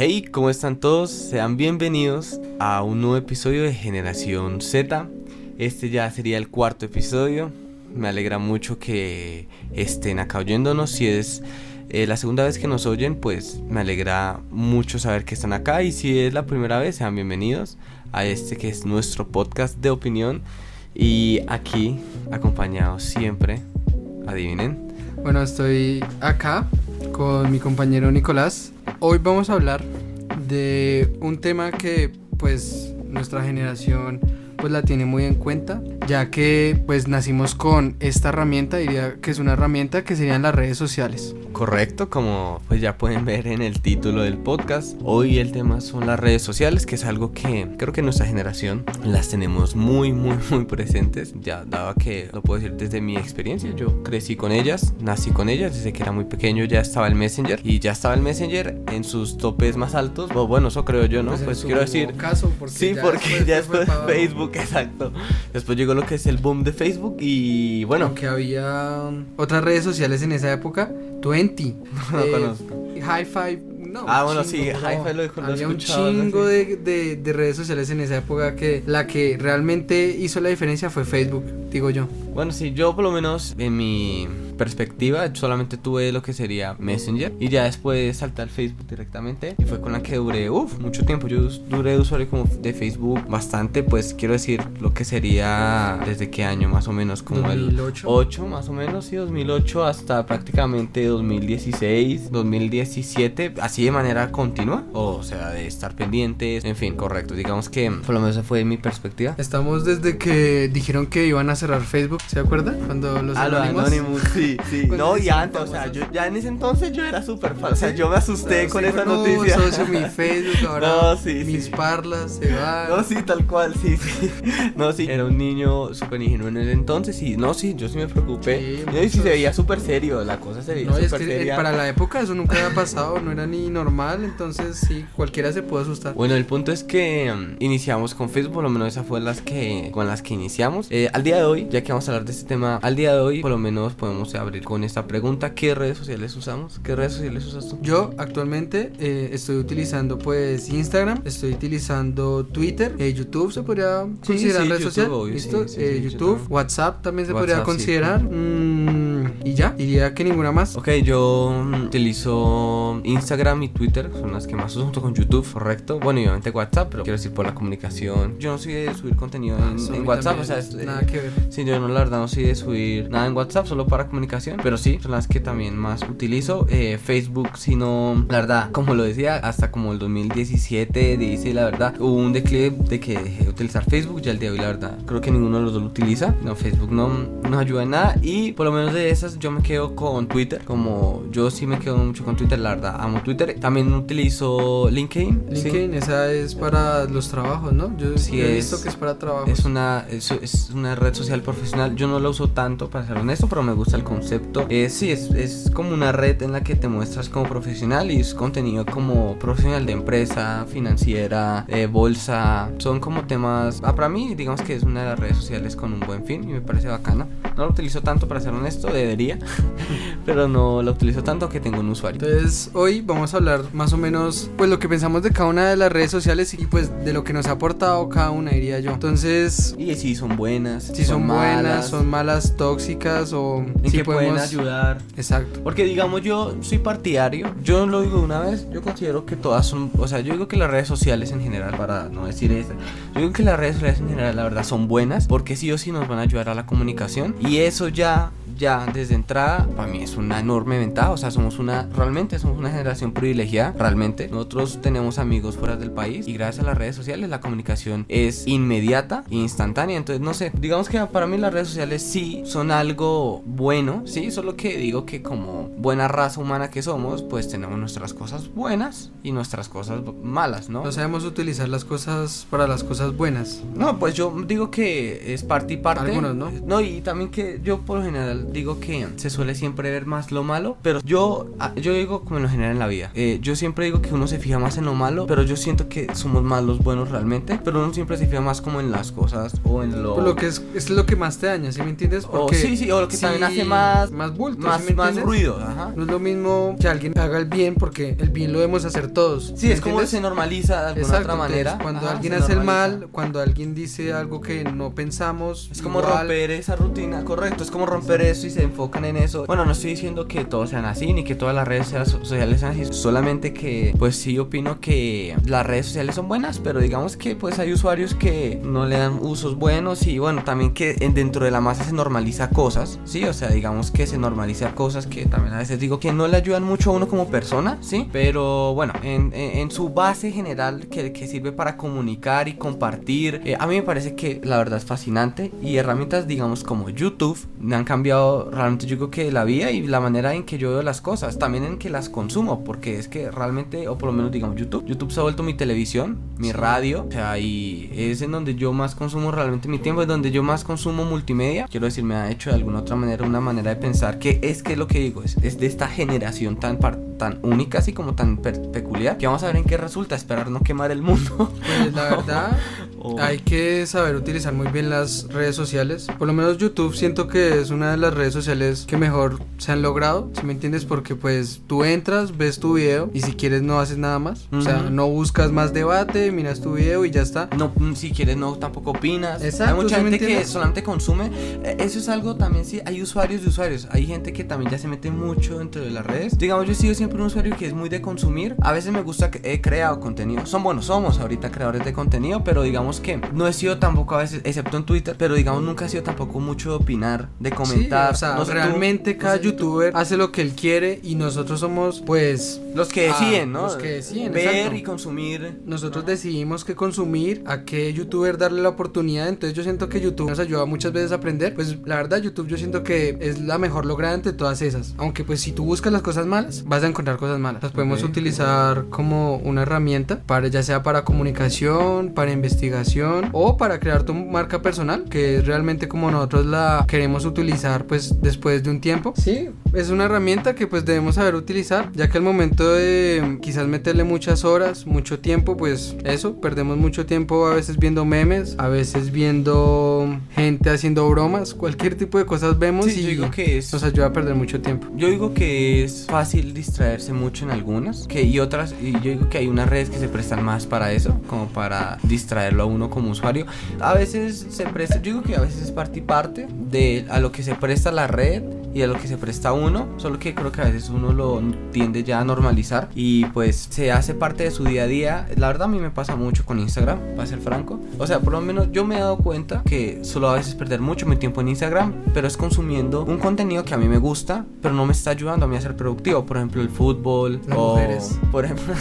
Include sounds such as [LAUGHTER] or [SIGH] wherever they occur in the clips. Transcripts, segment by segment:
Hey, ¿cómo están todos? Sean bienvenidos a un nuevo episodio de Generación Z. Este ya sería el cuarto episodio. Me alegra mucho que estén acá oyéndonos. Si es eh, la segunda vez que nos oyen, pues me alegra mucho saber que están acá. Y si es la primera vez, sean bienvenidos a este que es nuestro podcast de opinión. Y aquí, acompañados siempre, adivinen. Bueno, estoy acá con mi compañero Nicolás. Hoy vamos a hablar de un tema que pues nuestra generación pues la tiene muy en cuenta, ya que pues nacimos con esta herramienta, diría que es una herramienta que serían las redes sociales. Correcto, como pues ya pueden ver en el título del podcast, hoy el tema son las redes sociales, que es algo que creo que nuestra generación las tenemos muy muy [LAUGHS] muy presentes, ya daba que lo puedo decir desde mi experiencia, yo crecí con ellas, nací con ellas, desde que era muy pequeño ya estaba el Messenger y ya estaba el Messenger en sus topes más altos, o bueno, eso creo yo, ¿no? Pues, Pues, quiero decir, caso, porque sí, ya porque después ya después abajo. [LAUGHS] Facebook, exacto. Después llegó lo que es el boom de Facebook y bueno, Aunque había otras redes sociales en esa época, Twenty, [LAUGHS] no eh, conozco. High Five, no. Ah, bueno, chingo, sí, no. Hi-Fi lo- lo Había un chingo de, de- de redes sociales en esa época que la que realmente hizo la diferencia fue Facebook, digo yo. Bueno, sí, yo por lo menos en mi perspectiva solamente tuve lo que sería Messenger y ya después salté al Facebook directamente y fue con la que duré, uff, mucho tiempo. Yo duré usuario como de Facebook bastante, pues quiero decir lo que sería desde qué año más o menos, como 2008. el 8 más o menos, sí, 2008 hasta prácticamente 2016, 2017, así de manera continua, o sea, de estar pendientes, en fin, correcto. Digamos que por lo menos esa fue mi perspectiva. Estamos desde que dijeron que iban a cerrar Facebook, ¿se acuerda? Cuando los Ah, lo anónimos. Anonymous, sí, sí. [LAUGHS] No, y antes, o sea, yo ya en ese entonces yo era súper fan. O sea, yo me asusté No, con sí, esa no, noticia. socio, mi Facebook, [LAUGHS] ahora No, sí, mis sí. parlas se van. No, sí, tal cual, sí, sí. [LAUGHS] No, sí, era un niño súper ingenuo en ese entonces y no, sí, yo sí me preocupé. Sí, no, y sí se veía súper serio, la cosa se veía No, es que seria. para la época eso nunca había pasado, no era ni normal, entonces sí, cualquiera se pudo asustar. Bueno, el punto es que mm, iniciamos con Facebook, por lo menos esas fue las que con las que iniciamos. Eh, al día de hoy, ya que vamos a hablar de este tema, al día de hoy por lo menos podemos abrir con esta pregunta, ¿qué redes sociales usamos? ¿Qué redes sociales usas tú? Yo actualmente eh, estoy utilizando pues Instagram, estoy utilizando Twitter, eh, YouTube se podría Sí, considerar sí, red YouTube, social, obvio, ¿listo? sí, sí, Eh, YouTube, YouTube. WhatsApp también se WhatsApp, podría considerar Mm, y ya, diría que ninguna más. Ok, yo mm, utilizo Instagram y Twitter, son las que más uso junto con YouTube, correcto. Bueno, y obviamente WhatsApp, pero quiero decir por la comunicación. Yo no soy de subir contenido en, Eso a en WhatsApp, o sea, es, eh, nada que ver. Sí, yo no, la verdad no soy de subir nada en WhatsApp, solo para comunicación. Pero sí, son las que también más utilizo. Eh, Facebook, si no, la verdad, como lo decía, hasta como el 2017, dice la verdad, hubo un declive de que dejé de utilizar Facebook. Ya el día de hoy, la verdad, creo que ninguno de los dos lo utiliza. No, Facebook no nos ayuda en nada. Y por lo menos de esas, yo me quedo con Twitter. Como yo sí me quedo mucho con Twitter, la verdad, amo Twitter. También utilizo LinkedIn. sí. LinkedIn, esa es para los trabajos, ¿no? Yo Sí, he visto que es para trabajos. Es una, es, es una red social profesional. Yo no la uso tanto, para ser honesto, pero me gusta el concepto. Eh, sí, es, es como una red en la que te muestras como profesional y es contenido como profesional de empresa, financiera, de bolsa. Son como temas. Ah, para mí, digamos que es una de las redes sociales con un buen fin y me parece bacana. No la utilizo tanto, para ser honesto, debería, [LAUGHS] pero no la utilizo tanto que tengo un usuario. Entonces hoy vamos a hablar más o menos pues lo que pensamos de cada una de las redes sociales y pues de lo que nos ha aportado cada una diría yo. Entonces Y si son buenas, si son, buenas, malas, son malas, tóxicas o en si qué pueden podemos ayudar. Exacto. Porque digamos yo soy partidario, yo lo digo una vez, yo considero que todas son, o sea, yo digo que las redes sociales en general, para no decir esa, yo digo que las redes sociales en general la verdad son buenas porque sí o sí nos van a ayudar a la comunicación y eso ya, ya desde entrada para mí es una enorme ventaja, o sea, somos una, realmente somos una generación privilegiada, realmente, nosotros tenemos amigos fuera del país y gracias a las redes sociales la comunicación es inmediata e instantánea, entonces no sé, digamos que para mí las redes sociales sí son algo bueno, sí, solo que digo que como buena raza humana que somos, pues tenemos nuestras cosas buenas y nuestras cosas malas, ¿no? No sabemos utilizar las cosas para las cosas buenas. No, pues yo digo que es parte y parte. Algunos, ¿no? No, y también que yo por lo general general digo que se suele siempre ver más lo malo, pero yo, ah, yo digo como en lo general en la vida. Eh, yo siempre digo que uno se fija más en lo malo, pero yo siento que somos más los buenos realmente, pero uno siempre se fija más como en las cosas o en lo... Lo que es, es lo que más te daña, ¿sí me entiendes? o, Porque sí, sí, o lo que sí, también hace más... más bulto, más, ¿sí me más ruido, ajá. No es lo mismo que alguien haga el bien porque el bien lo debemos hacer todos. Sí, ¿me es como se normaliza de alguna Exacto, otra entonces, manera. cuando Ajá, alguien hace el normaliza. mal, cuando alguien dice algo que no pensamos, Es como igual, romper esa rutina, correcto, es como romper eso y se enfocan en eso. Bueno, no estoy diciendo que todos sean así, ni que todas las redes sociales sean así, solamente que pues sí opino que las redes sociales son buenas, pero digamos que pues hay usuarios que no le dan usos buenos y bueno, también que en- dentro de la masa se normaliza cosas, sí, o sea, digamos que se normaliza cosas que también a veces digo que no le ayudan mucho a uno como persona, sí, pero bueno, en, en- en su base general que, que sirve para comunicar y compartir, eh, a mí me parece que la verdad es fascinante y herramientas digamos como YouTube me han cambiado realmente yo creo que la vida y la manera en que yo veo las cosas, también en que las consumo, porque es que realmente, o por lo menos digamos YouTube, YouTube se ha vuelto mi televisión, mi Sí. radio, o sea, y es en donde yo más consumo realmente mi tiempo, es donde yo más consumo multimedia, quiero decir, me ha hecho de alguna otra manera una manera de pensar que es que lo que digo es, es de esta generación tan tan única así como tan peculiar que vamos a ver en qué resulta esperar no quemar el mundo. Pues la [LAUGHS] verdad, O- hay que saber utilizar muy bien las redes sociales. Por lo menos YouTube siento que es una de las redes sociales que mejor se han logrado. Si me entiendes, porque pues tú entras, ves tu video y si quieres no haces nada más. O sea, no buscas más debate, miras tu video y ya está. No, mm, si quieres, no, tampoco opinas. Exacto, hay mucha ¿sí me gente que solamente consume. Eh, Eso es algo también, sí. Hay usuarios de usuarios. Hay gente que también ya se mete mucho dentro de las redes. Digamos, yo he sido siempre un usuario que es muy de consumir. A veces me gusta que he creado contenido. Son buenos, somos ahorita creadores de contenido, pero digamos que no he sido tampoco a veces, excepto en Twitter, pero digamos nunca he sido tampoco mucho de opinar, de comentar. Sí, o sea, No sé tú, realmente no cada sé tú. youtuber hace lo que él quiere y nosotros somos, pues, Los que Ah, deciden, ¿no? los que deciden, Ver exacto. y consumir. nosotros decidimos qué consumir, a qué youtuber darle la oportunidad. Entonces yo siento que YouTube nos ayuda muchas veces a aprender. Pues la verdad, YouTube yo siento que es la mejor lograda entre todas esas. Aunque pues si tú buscas las cosas malas, vas a encontrar cosas malas. Las podemos Ok. utilizar como una herramienta, para, ya sea para comunicación, para investigación o para crear tu marca personal, que es realmente como nosotros la queremos utilizar pues después de un tiempo. Sí, es una herramienta que pues debemos saber utilizar, ya que al momento de quizás meterle muchas horas, mucho tiempo, pues eso, perdemos mucho tiempo a veces viendo memes, a veces viendo gente haciendo bromas, cualquier tipo de cosas vemos Sí, y yo digo que es nos ayuda a perder mucho tiempo. Yo digo que es fácil distraerse mucho en algunas, que y otras, y yo digo que hay unas redes que se prestan más para eso, como para distraerlo a uno como usuario. A veces se presta, yo digo que a veces es parte y parte de a lo que se presta la red y a lo que se presta uno, solo que creo que a veces uno lo tiende ya a normalizar y pues se hace parte de su día a día. La verdad a mí me pasa mucho con Instagram, para ser franco. O sea, por lo menos yo me he dado cuenta que solo a veces perder mucho mi tiempo en Instagram, pero es consumiendo un contenido que a mí me gusta, pero no me está ayudando a mí a ser productivo. Por ejemplo, el fútbol Las o mujeres. por ejemplo,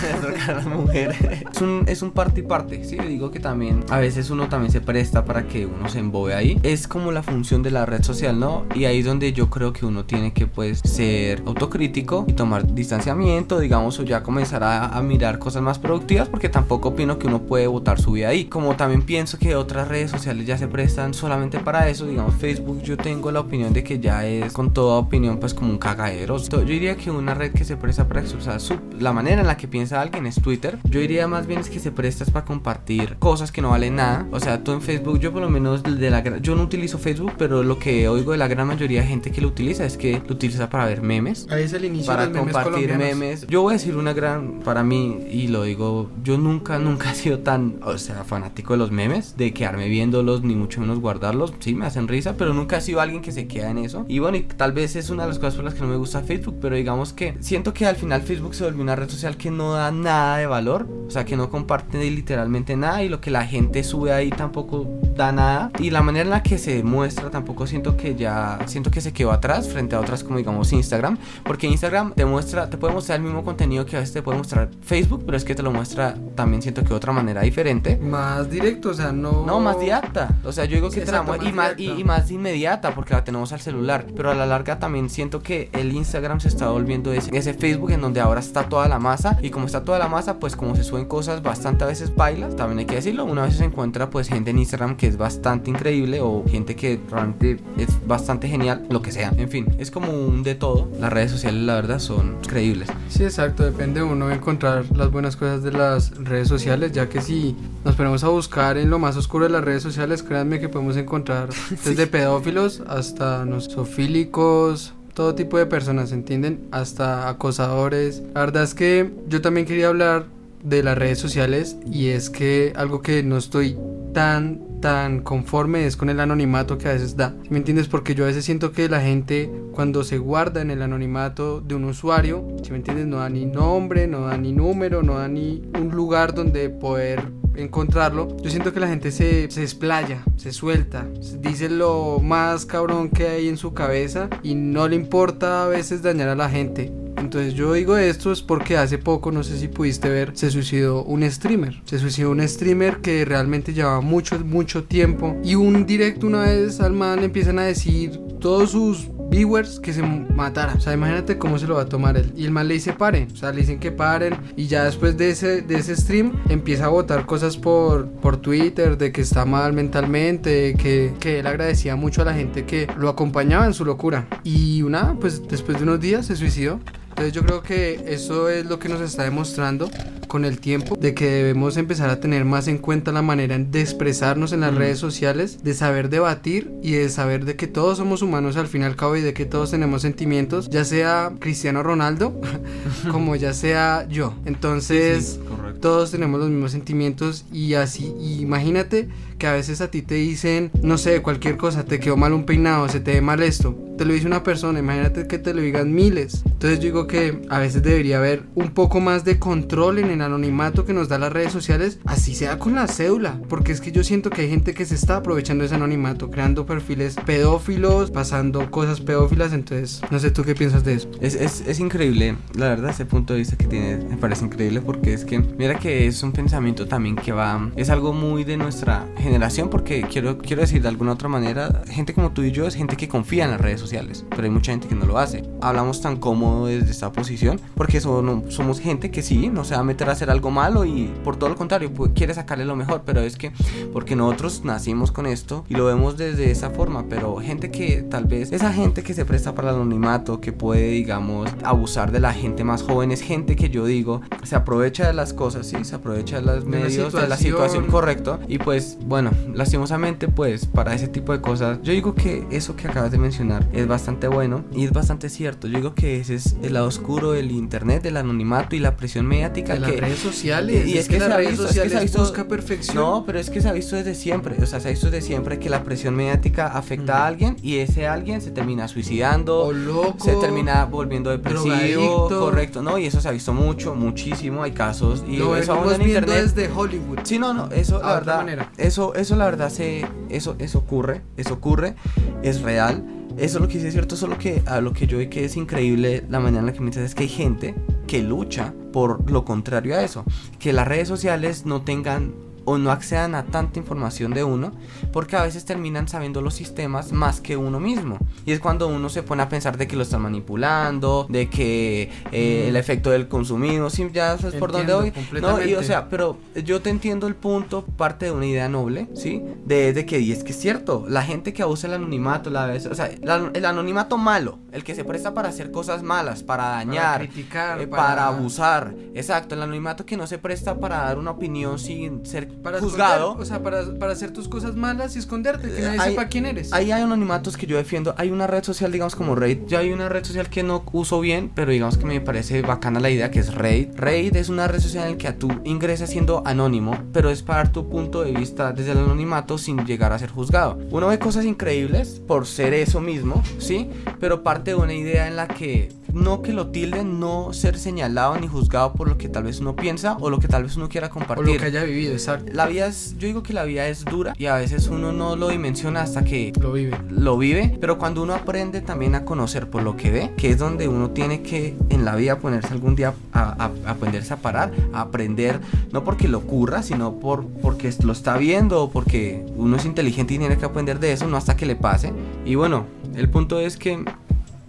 a [LAUGHS] las mujeres. Es un, es un parte y parte, sí, digo que también a veces uno también se presta para que uno se embobe ahí. Es como la función de la red social, ¿no? Y ahí es donde yo creo que uno tiene que pues ser autocrítico y tomar distanciamiento, digamos, o ya comenzar a, a mirar cosas más productivas, porque tampoco opino que uno puede botar su vida ahí. Como también pienso que otras redes sociales ya se prestan solamente para eso, digamos, Facebook yo tengo la opinión de que ya es con toda opinión pues como un cagadero. Yo diría que una red que se presta para expresar su, la manera en la que piensa alguien es Twitter. Yo diría más bien es que se presta es para compartir cosas que no valen nada. O sea, tú en Facebook, yo por lo menos de la yo no utilizo Facebook, pero lo que oigo de la gran mayoría de gente que lo utiliza es que lo utiliza para ver memes Ahí es el inicio para memes compartir colombianos. memes. Yo voy a decir una gran, para mí, y lo digo, yo nunca, nunca [LAUGHS] he sido tan, o sea, fanático de los memes, de quedarme viéndolos, ni mucho menos guardarlos. Sí, me hacen risa, pero nunca he sido alguien que se queda en eso. Y bueno, y tal vez es una de las cosas por las que no me gusta Facebook, pero digamos que siento que al final Facebook se volvió una red social que no da nada de valor, o sea, que no comparte literalmente nada y lo que la gente sube ahí tampoco da nada. Y la manera en la que se muestra tampoco siento que ya, siento que se quedó atrás frente a otras como digamos Instagram, porque Instagram te muestra, te puede mostrar el mismo contenido que a veces te puede mostrar Facebook, pero es que te lo muestra también siento que de otra manera diferente. Más directo, o sea, no... No, más directa. O sea, yo digo que Sí, te la exacto, mu- y, más más, y, y más inmediata porque la tenemos al celular. Pero a la larga también siento que el Instagram se está volviendo ese, ese Facebook en donde ahora está toda la masa. Y como está toda la masa, pues como se suben cosas bastante a veces bailas, también hay que decirlo. Una vez se encuentra pues gente en Instagram que es bastante increíble o gente que realmente es bastante genial, lo que sea. En fin, es como un de todo. Las redes sociales, la verdad, son increíbles. Sí, exacto, depende de uno encontrar las buenas cosas de las redes sociales, ya que si nos ponemos a buscar en lo más oscuro de las redes sociales, créanme que podemos encontrar [LAUGHS] desde pedófilos hasta no, sofílicos, todo tipo de personas, ¿entienden? Hasta acosadores. La verdad es que yo también quería hablar de las redes sociales y es que algo que no estoy tan tan conforme es con el anonimato que a veces da. ¿Me entiendes? Porque yo a veces siento que la gente cuando se guarda en el anonimato de un usuario, si me entiendes, no da ni nombre, no da ni número, no da ni un lugar donde poder encontrarlo, yo siento que la gente se, se explaya, se suelta, dice lo más cabrón que hay en su cabeza y no le importa a veces dañar a la gente. Entonces yo digo esto es porque hace poco, no sé si pudiste ver, se suicidó un streamer. Se suicidó un streamer que realmente llevaba mucho, mucho tiempo. Y un directo una vez al man empiezan a decir todos sus viewers que se matara. O sea, imagínate cómo se lo va a tomar él. Y el man le dice paren. O sea, le dicen que paren. Y ya después de ese, de ese stream empieza a votar cosas por, por Twitter de que está mal mentalmente. Que, que él agradecía mucho a la gente que lo acompañaba en su locura. Y una, pues después de unos días se suicidó. Entonces yo creo que eso es lo que nos está demostrando con el tiempo, de que debemos empezar a tener más en cuenta la manera de expresarnos en las Mm. redes sociales, de saber debatir y de saber de que todos somos humanos al fin y al cabo y de que todos tenemos sentimientos, ya sea Cristiano Ronaldo [LAUGHS] como ya sea yo. Entonces... correcto. Todos tenemos los mismos sentimientos y así, y imagínate que a veces a ti te dicen, no sé, cualquier cosa, te quedó mal un peinado, se te ve mal esto, te lo dice una persona, imagínate que te lo digan miles. Entonces yo digo que a veces debería haber un poco más de control en el anonimato que nos da las redes sociales, así sea con la cédula, porque es que yo siento que hay gente que se está aprovechando ese anonimato, creando perfiles pedófilos, pasando cosas pedófilas, entonces no sé tú qué piensas de eso. Es, es, es increíble, la verdad, ese punto de vista que tiene me parece increíble porque es que, mira que es un pensamiento también que va, es algo muy de nuestra generación porque quiero, quiero decir de alguna otra manera, gente como tú y yo es gente que confía en las redes sociales, pero hay mucha gente que no lo hace. Hablamos tan cómodo desde esta posición porque son- somos gente que sí, no se va a meter a hacer algo malo y por todo lo contrario, pues, quiere sacarle lo mejor, pero es que porque nosotros nacimos con esto y lo vemos desde esa forma, pero gente que tal vez, esa gente que se presta para el anonimato, que puede, digamos, abusar de la gente más joven, es gente que yo digo, se aprovecha de las cosas, sí, se aprovecha de los medios, de la situación. situación correcto, y pues, bueno, lastimosamente, pues, para ese tipo de cosas, yo digo que eso que acabas de mencionar es bastante bueno y es bastante cierto, yo digo que ese es el lado oscuro del internet, del anonimato y la presión mediática De las que... redes sociales, Y es, que, las redes visto- es que sociales visto- busca perfección. No, pero es que se ha visto desde siempre. O sea, se ha visto desde siempre que la presión mediática afecta a Ujú. alguien y ese alguien se termina suicidando. o loco, se termina volviendo depresivo, correcto, ¿no? Y eso se ha visto mucho, muchísimo, hay casos y lo eso aún en internet. desde Hollywood. Sí, no, no, eso A la verdad, manera. eso eso la verdad se eso eso ocurre, eso ocurre, es real. Eso lo que sí es cierto, solo que a lo que yo vi que es increíble la manera en la que me dices es que hay gente que lucha por lo contrario a eso, que las redes sociales no tengan o no accedan a tanta información de uno, porque a veces terminan sabiendo los sistemas más que uno mismo. Y es cuando uno se pone a pensar de que lo están manipulando, de que eh, Mm. el efecto del consumismo, ya sabes por dónde voy. No, y o sea, pero yo te entiendo el punto, parte de una idea noble, ¿sí? De, de que, y es que es cierto, la gente que abusa el anonimato, la vez, o sea, el, el anonimato malo, el que se presta para hacer cosas malas, para dañar, para criticar, eh, para... abusar, exacto, el anonimato que no se presta para dar una opinión sin ser para juzgado. esconder, o sea, para, para hacer tus cosas malas y esconderte, que nadie hay- sepa quién eres. Ahí hay anonimatos que yo defiendo. Hay una red social, digamos, como Raid. Yo hay una red social que no uso bien, pero digamos que me parece bacana la idea que es Raid. Raid es una red social en la que tú ingresas siendo anónimo, pero es para dar tu punto de vista desde el anonimato sin llegar a ser juzgado. Uno ve cosas increíbles por ser eso mismo, ¿sí? Pero parte de una idea en la que no que lo tilden, no ser señalado ni juzgado por lo que tal vez uno piensa o lo que tal vez uno quiera o compartir. lo que haya vivido, exacto. La vida es, yo digo que la vida es dura y a veces uno no lo dimensiona hasta que Lo vive. lo vive, pero cuando uno aprende también a conocer por lo que ve, que es donde uno tiene que en la vida ponerse algún día a, a- a aprenderse a parar, a aprender, no porque lo ocurra, sino por, porque lo está viendo o porque uno es inteligente y tiene que aprender de eso, no hasta que le pase. Y bueno, el punto es que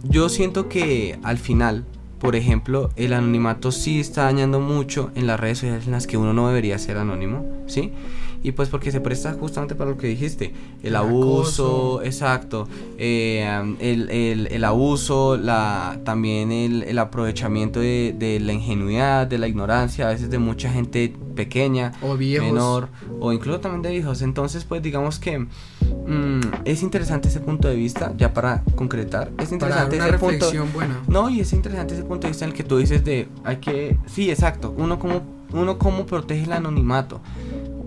yo siento que al final, por ejemplo, el anonimato sí está dañando mucho en las redes sociales en las que uno no debería ser anónimo, ¿sí? y pues porque se presta justamente para lo que dijiste, el, El abuso, acoso. exacto, eh, el, el- el abuso, la, también el, el aprovechamiento de, de la ingenuidad, de la ignorancia, a veces de mucha gente pequeña, O viejos. menor, o incluso también de hijos. Entonces, pues digamos que mm, es interesante ese punto de vista, ya para concretar, es Para interesante una ese punto. buena. No, y es interesante ese punto de vista en el que tú dices de, hay que, sí, exacto, uno como, uno como protege el anonimato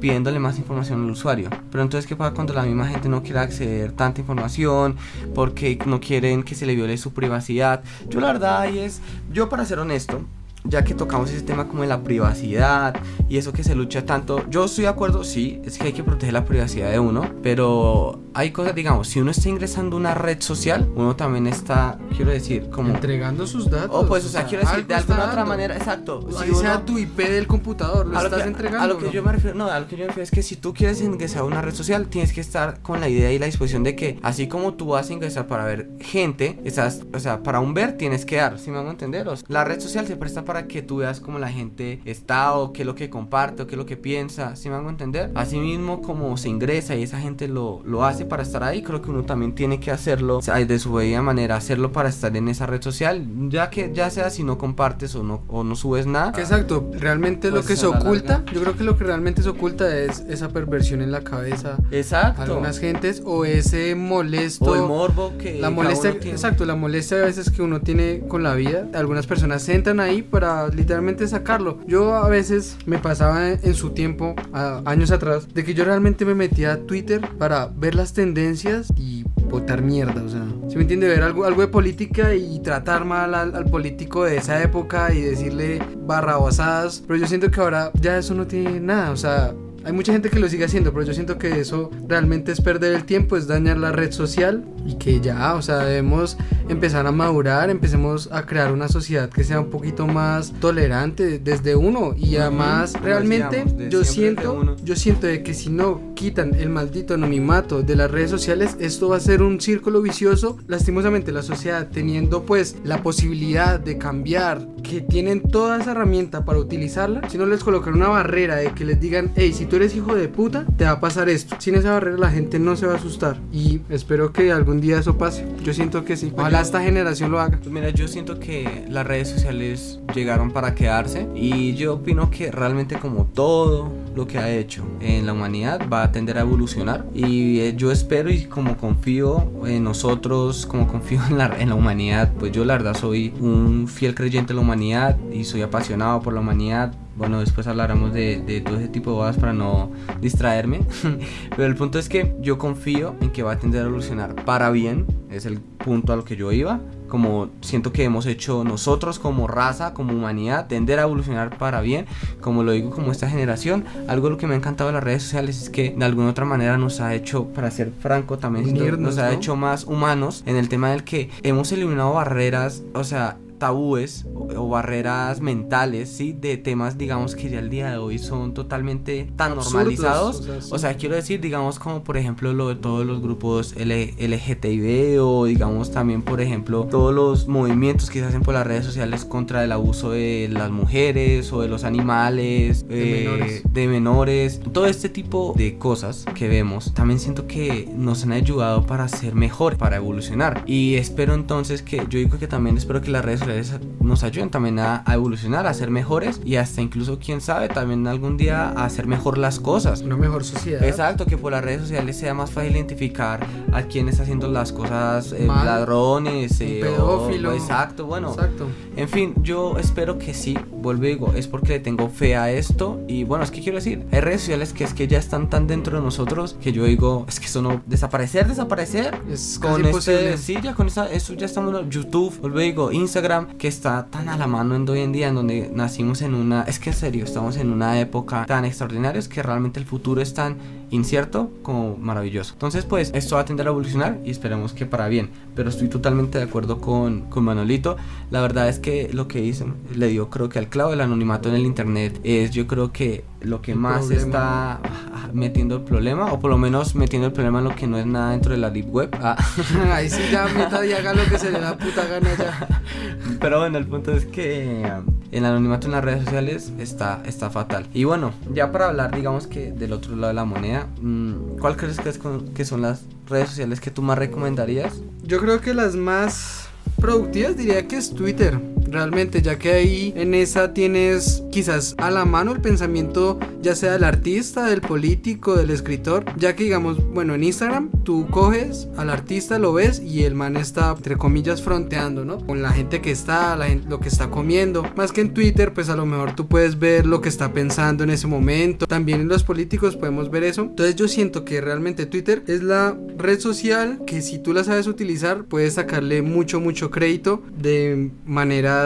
pidiéndole más información al usuario. Pero entonces, ¿qué pasa cuando la misma gente no quiere acceder tanta información porque no quieren que se le viole su privacidad? Yo la verdad ahí es, yo para ser honesto, ya que tocamos ese tema como de la privacidad y eso que se lucha tanto, yo estoy de acuerdo, sí, es que hay que proteger la privacidad de uno, pero hay cosas, digamos, si uno está ingresando a una red social, uno también está, quiero decir, como... Entregando sus datos. O pues, o sea, quiero decir, de alguna otra dando. manera, exacto. si uno- sea tu IP del computador, lo a lo, estás que, entregando. a lo que ¿no? yo me refiero, no, a lo que yo me refiero es que si tú quieres ingresar a una red social, tienes que estar con la idea y la disposición de que así como tú vas a ingresar para ver gente, estás, o sea, para un ver tienes que dar, si me van a entender? O sea, la red social se presta para que tú veas cómo la gente está o qué es lo que comparte o qué es lo que piensa, si me van a entender? Así mismo como se ingresa y esa gente lo, lo hace para estar ahí, creo que uno también tiene que hacerlo o sea, de su debida manera, hacerlo para estar en esa red social, ya que ya sea si no compartes o no, o no subes nada. Exacto, realmente lo Pues, que se oculta, larga. yo creo que lo que realmente se oculta es esa perversión en la cabeza Exacto. algunas gentes o ese molesto O el morbo que la molestia, exacto, la molestia a veces que uno tiene con la vida. Algunas personas entran ahí para literalmente sacarlo. Yo a veces me pasaba en, su tiempo, años atrás, de que yo realmente me metía a Twitter para ver las tendencias y botar mierda, o sea, si me entiende? Ver algo, de política y tratar mal al, político de esa época y decirle barrabasadas, pero yo siento que ahora ya eso no tiene nada, o sea, hay mucha gente que lo sigue haciendo, pero yo siento que eso realmente es perder el tiempo, es dañar la red social y que ya, o sea, debemos empezar a madurar, empecemos a crear una sociedad que sea un poquito más tolerante desde uno y además realmente yo siento, yo siento de que si no quitan el maldito anonimato de las redes sociales, esto va a ser un círculo vicioso, lastimosamente la sociedad teniendo pues la posibilidad de cambiar, que tienen toda esa herramienta para utilizarla, si no les colocan una barrera de que les digan, hey, si tú eres hijo de puta, te va a pasar esto. Sin esa barrera la gente no se va a asustar. Y espero que algún día eso pase. Yo siento que sí. Ojalá esta generación lo haga. Pues mira, yo siento que las redes sociales llegaron para quedarse y yo opino que realmente como todo lo que ha hecho en la humanidad va a tender a evolucionar y eh, yo espero y como confío en nosotros, como confío en la, en la humanidad, pues yo la verdad soy un fiel creyente de la humanidad y soy apasionado por la humanidad. Bueno, después hablaremos de, de todo ese tipo de cosas para no distraerme. [LAUGHS] Pero el punto es que yo confío en que va a tender a evolucionar para bien. Es el punto a lo que yo iba. Como siento que hemos hecho nosotros como raza, como humanidad, tender a evolucionar para bien. Como lo digo, como esta generación. Algo de lo que me ha encantado de las redes sociales es que de alguna otra manera nos ha hecho, para ser franco, también Unirnos, nos ha ¿no? hecho más humanos en el tema del que hemos eliminado barreras, o sea, tabúes o, o barreras mentales, ¿sí? De temas, digamos, que ya al día de hoy son totalmente tan Absurdos, normalizados. o sea, sí. O sea, quiero decir, digamos, como por ejemplo lo de todos los grupos L LGTB o digamos también, por ejemplo, todos los movimientos que se hacen por las redes sociales contra el abuso de las mujeres o de los animales, De eh, menores. de menores, todo este tipo de cosas que vemos, también siento que nos han ayudado para ser mejor, para evolucionar. Y espero entonces que, yo digo que también espero que las redes sociales nos ayuden también a, a evolucionar, a ser mejores y hasta incluso, quién sabe, también algún día a hacer mejor las cosas. Una mejor sociedad. Exacto, que por las redes sociales sea más fácil identificar a quién está haciendo las cosas, eh, Mal. ladrones, eh, o- pedófilo. exacto, bueno, Exacto. en fin, yo espero que sí, vuelvo y digo, es porque le tengo fe a esto y bueno, es que quiero decir, hay redes sociales que es que ya están tan dentro de nosotros que yo digo, es que eso no, desaparecer, desaparecer. Es Con este, sí, ya con esa, eso ya estamos YouTube, vuelvo y digo, Instagram, que está tan a la mano en hoy en día, en donde nacimos en una, es que en serio, estamos en una época tan extraordinaria, es que realmente el futuro es tan incierto como maravilloso. Entonces, pues, esto va a tender a evolucionar y esperemos que para bien. Pero estoy totalmente de acuerdo con, con Manolito. La verdad es que lo que dicen le dio, creo que al clavo del anonimato en el internet es, yo creo que lo que El más problema. está ah, metiendo el problema, o por lo menos metiendo el problema en lo que no es nada dentro de la deep web. Ah. [LAUGHS] Ahí sí ya meta y haga lo que se le da puta gana ya. [LAUGHS] Pero bueno, el punto es que el anonimato en las redes sociales está, está fatal. Y bueno, ya para hablar, digamos que del otro lado de la moneda, mm, ¿cuál crees que, es que son las redes sociales que tú más recomendarías? Yo creo que las más productivas diría que es Twitter realmente, ya que ahí en esa tienes quizás a la mano el pensamiento ya sea del artista, del político, del escritor, ya que digamos, bueno, en Instagram tú coges al artista, lo ves y el man está, entre comillas, fronteando, ¿no? Con la gente que está, la gente, lo que está comiendo. Más que en Twitter, pues a lo mejor tú puedes ver lo que está pensando en ese momento. También en los políticos podemos ver eso. Entonces yo siento que realmente Twitter es la red social que si tú la sabes utilizar, puedes sacarle mucho, mucho crédito de manera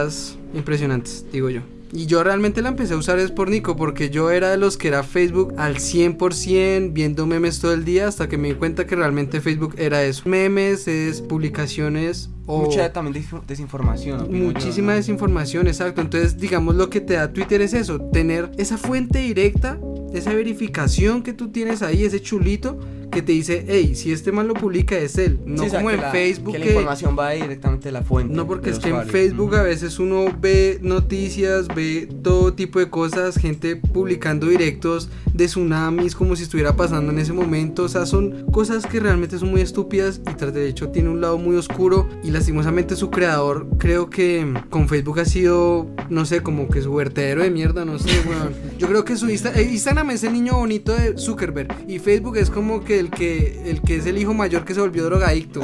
impresionantes, digo yo. Y yo realmente la empecé a usar es por Nico, porque yo era de los que era Facebook al 100%, viendo memes todo el día, hasta que me di cuenta que realmente Facebook era eso. Memes, es publicaciones o... Mucha también desinformación. Muchísima desinformación, exacto. Entonces, digamos, lo que te da Twitter es eso, tener esa fuente directa, esa verificación que tú tienes ahí, ese chulito que te dice, hey, si este man lo publica es él, no como en Facebook. Que la información va directamente de la fuente. No, porque es que en Facebook a veces uno ve noticias, ve todo tipo de cosas, gente publicando directos de tsunamis como si estuviera pasando en ese momento. O sea, son cosas que realmente son muy estúpidas y tras de hecho tiene un lado muy oscuro y lastimosamente su creador creo que con Facebook ha sido, no sé, como que su vertedero de mierda, no sé, Yo creo que su eh, Instagram es el niño bonito de Zuckerberg y Facebook es como que el que, el que es el hijo mayor que se volvió drogadicto,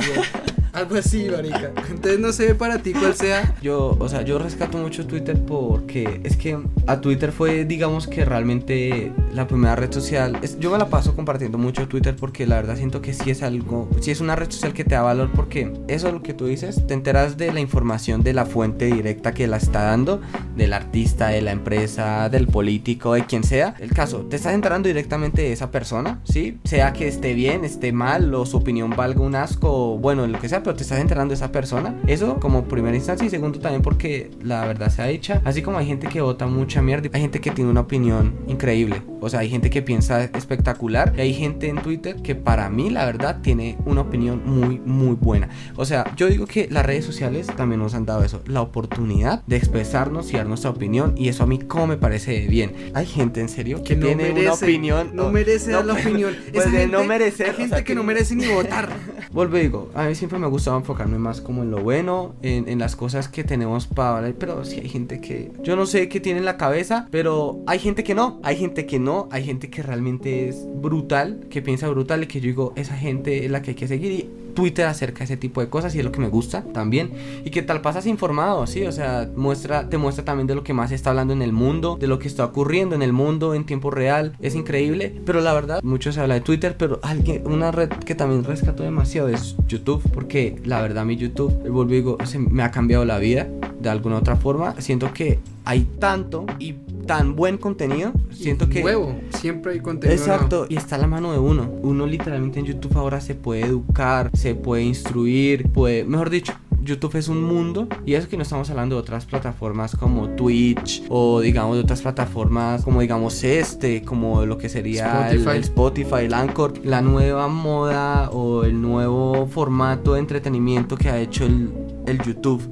Algo así, marica. Entonces no sé para ti cuál sea. Yo, o sea, yo rescato mucho Twitter porque es que a Twitter fue, digamos que realmente la primera red social. yo me la paso compartiendo mucho Twitter porque la verdad siento que sí es algo, sí es una red social que te da valor porque eso es lo que tú dices, te enteras de la información de la fuente directa que la está dando, del artista, de la empresa, del político, de quien sea. El caso, te estás enterando directamente de esa persona, ¿sí? Sea que esté bien, esté mal o su opinión valga un asco, bueno, lo que sea pero te estás enterando de esa persona. Eso como primera instancia y segundo también porque la verdad se ha hecha. Así como hay gente que vota mucha mierda, hay gente que tiene una opinión increíble. O sea, hay gente que piensa espectacular y hay gente en Twitter que para mí la verdad tiene una opinión muy, muy buena. O sea, yo digo que las redes sociales también nos han dado eso, la oportunidad de expresarnos y dar nuestra opinión y eso a mí como me parece bien. Hay gente en serio que, tiene una opinión. No, merece dar la [LAUGHS] opinión. Pues no merece. Hay gente que, no merece ni votar. [LAUGHS] Vuelvo y digo, a mí siempre me gustaba enfocarme más como en lo bueno, en, las cosas que tenemos para hablar, pero sí hay gente que yo no sé qué tiene en la cabeza, pero hay gente que no, hay gente que no, hay gente que realmente es brutal, que piensa brutal y que yo digo, esa gente es la que hay que seguir Twitter acerca de ese tipo de cosas y es lo que me gusta también. Y que tal pasas informado, ¿sí? O sea, muestra, te muestra también de lo que más se está hablando en el mundo, de lo que está ocurriendo en el mundo en tiempo real. Es increíble, pero la verdad, mucho se habla de Twitter, pero alguien, una red que también rescató demasiado es YouTube, porque la verdad mi YouTube, vuelvo y me ha cambiado la vida de alguna otra forma. Siento que hay tanto y tan buen contenido. Siento que. Huevo, siempre hay contenido. Exacto, y está a la mano de uno. Uno literalmente en YouTube ahora se puede educar, se puede instruir, puede. Mejor dicho, YouTube es un mundo y eso que no estamos hablando de otras plataformas como Twitch o digamos de otras plataformas como digamos este, como lo que sería El, Spotify, el Anchor, la nueva moda o el nuevo formato de entretenimiento que ha hecho el, el YouTube,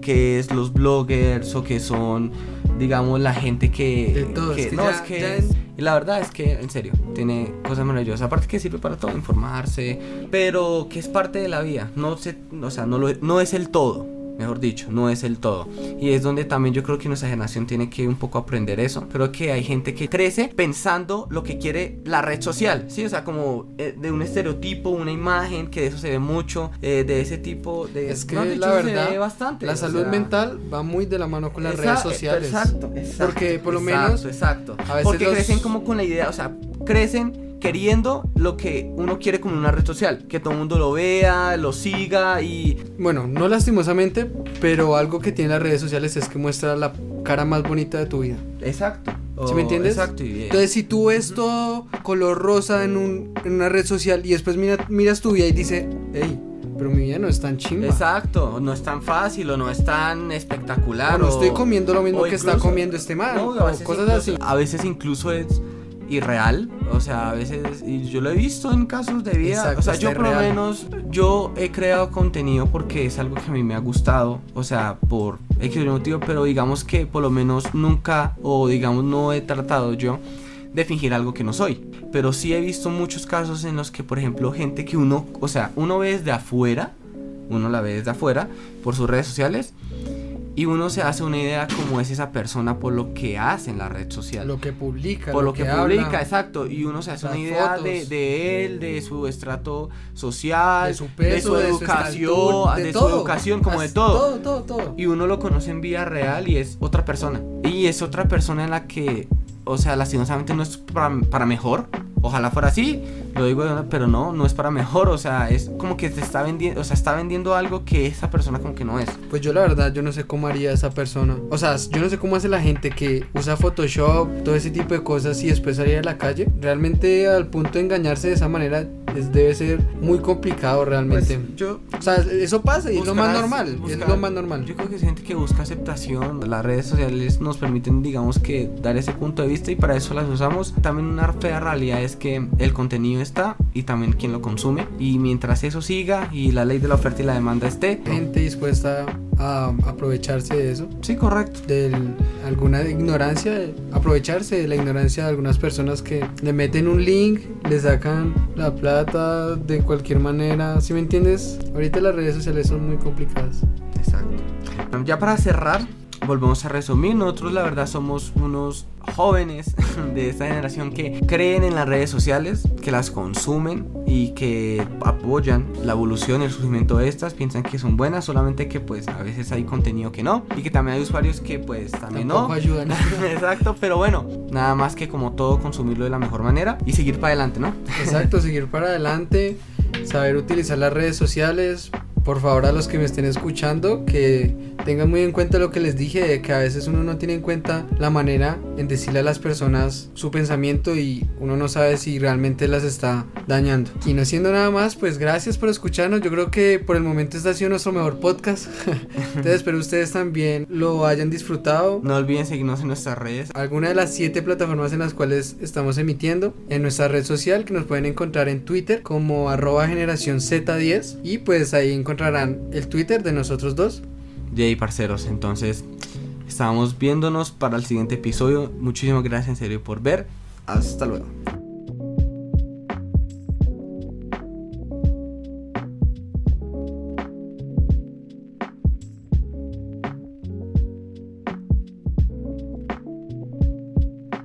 que es los bloggers o que son digamos, la gente que... no, es que... Y la verdad es que, en serio, tiene cosas maravillosas. Aparte que sirve para todo, informarse, pero que es parte de la vida. No, se, o sea, no, lo, no es el todo mejor dicho, no es el todo. Y es donde también yo creo que nuestra generación tiene que un poco aprender eso. Creo que hay gente que crece pensando lo que quiere la red social, ¿sí? O sea, como eh, de un estereotipo, una imagen, que de eso se ve mucho, eh, de ese tipo de... Es que la verdad, bastante. La salud mental va muy de la mano con las redes sociales. Exacto, exacto. Porque por lo menos... Exacto. A veces Porque crecen como con la idea, o sea, crecen queriendo lo que uno quiere como una red social, que todo el mundo lo vea, lo siga y... Bueno, no lastimosamente, pero algo que tiene las redes sociales es que muestra la cara más bonita de tu vida. Exacto. ¿Sí me entiendes? Exacto. Entonces, si tú ves todo color rosa en, un, en una red social y después miras tu vida y dice, hey, pero mi vida no es tan chimba. Exacto, no es tan fácil o no es tan espectacular. O no estoy comiendo lo mismo que está comiendo este man. o cosas así. A veces incluso es irreal. O sea, a veces, y yo lo he visto en casos de vida. Exacto, o sea, yo por lo menos, yo he creado contenido porque es algo que a mí me ha gustado. O sea, por X motivo, pero digamos que por lo menos nunca, o digamos, no he tratado yo de fingir algo que no soy. Pero sí he visto muchos casos en los que, por ejemplo, gente que uno, o sea, uno ve desde afuera, uno la ve desde afuera por sus redes sociales y uno se hace una idea cómo es esa persona por lo que hace en la red social. Lo que publica, por lo que, publica, exacto, y uno se hace una idea de, él, de su estrato social, de su peso, de su educación, de, su todo. educación, como de todo. Todo, todo, todo. Y uno lo conoce en vida real y es otra persona. Y es otra persona en la que, o sea, lastimosamente no es para, para mejor. Ojalá fuera así, lo digo, pero no, no es para mejor. O sea, es como que te está vendiendo, o sea, está vendiendo algo que esa persona como que no es. Pues yo la verdad, yo no sé cómo haría esa persona. O sea, yo no sé cómo hace la gente que usa Photoshop, todo ese tipo de cosas y después salir a la calle. Realmente al punto de engañarse de esa manera es, debe ser muy complicado realmente. Pues, yo o sea, eso pasa y es lo más normal. es buscar- lo más normal. Yo creo que es gente que busca aceptación. Las redes sociales nos permiten, digamos, que dar ese punto de vista y para eso las usamos. También una fea realidad es que el contenido está y también quien lo consume. Y mientras eso siga y la ley de la oferta y la demanda esté. Gente dispuesta a aprovecharse de eso. Sí, correcto. de alguna ignorancia, aprovecharse de la ignorancia de algunas personas que le meten un link, le sacan la plata de cualquier manera, ¿sí me entiendes? Ahorita las redes sociales son muy complicadas. Exacto. Ya para cerrar, volvemos a resumir. Nosotros la verdad somos unos jóvenes [LAUGHS] de esta generación que creen en las redes sociales, que las consumen y que apoyan la evolución y el surgimiento de estas, piensan que son buenas, solamente que pues a veces hay contenido que no y que también hay usuarios que pues también Tampoco no. ayudan. [LAUGHS] Exacto, pero bueno, nada más que como todo consumirlo de la mejor manera y seguir para adelante, ¿no? Exacto, [LAUGHS] seguir para adelante, saber utilizar las redes sociales. Por favor, a los que me estén escuchando, que tengan muy en cuenta lo que les dije, de que a veces uno no tiene en cuenta la manera en decirle a las personas su pensamiento y uno no sabe si realmente las está dañando. Y no siendo nada más, pues gracias por escucharnos. Yo creo que por el momento este ha sido nuestro mejor podcast. [LAUGHS] Entonces espero ustedes también lo hayan disfrutado No olviden seguirnos en nuestras redes. alguna de las siete plataformas en las cuales estamos emitiendo en nuestra red social que nos pueden encontrar en Twitter como arroba generación Z10 y pues ahí encontrarán el Twitter de nosotros dos. Jay, parceros, entonces estábamos viéndonos para el siguiente episodio. Muchísimas gracias en serio por ver. Hasta luego.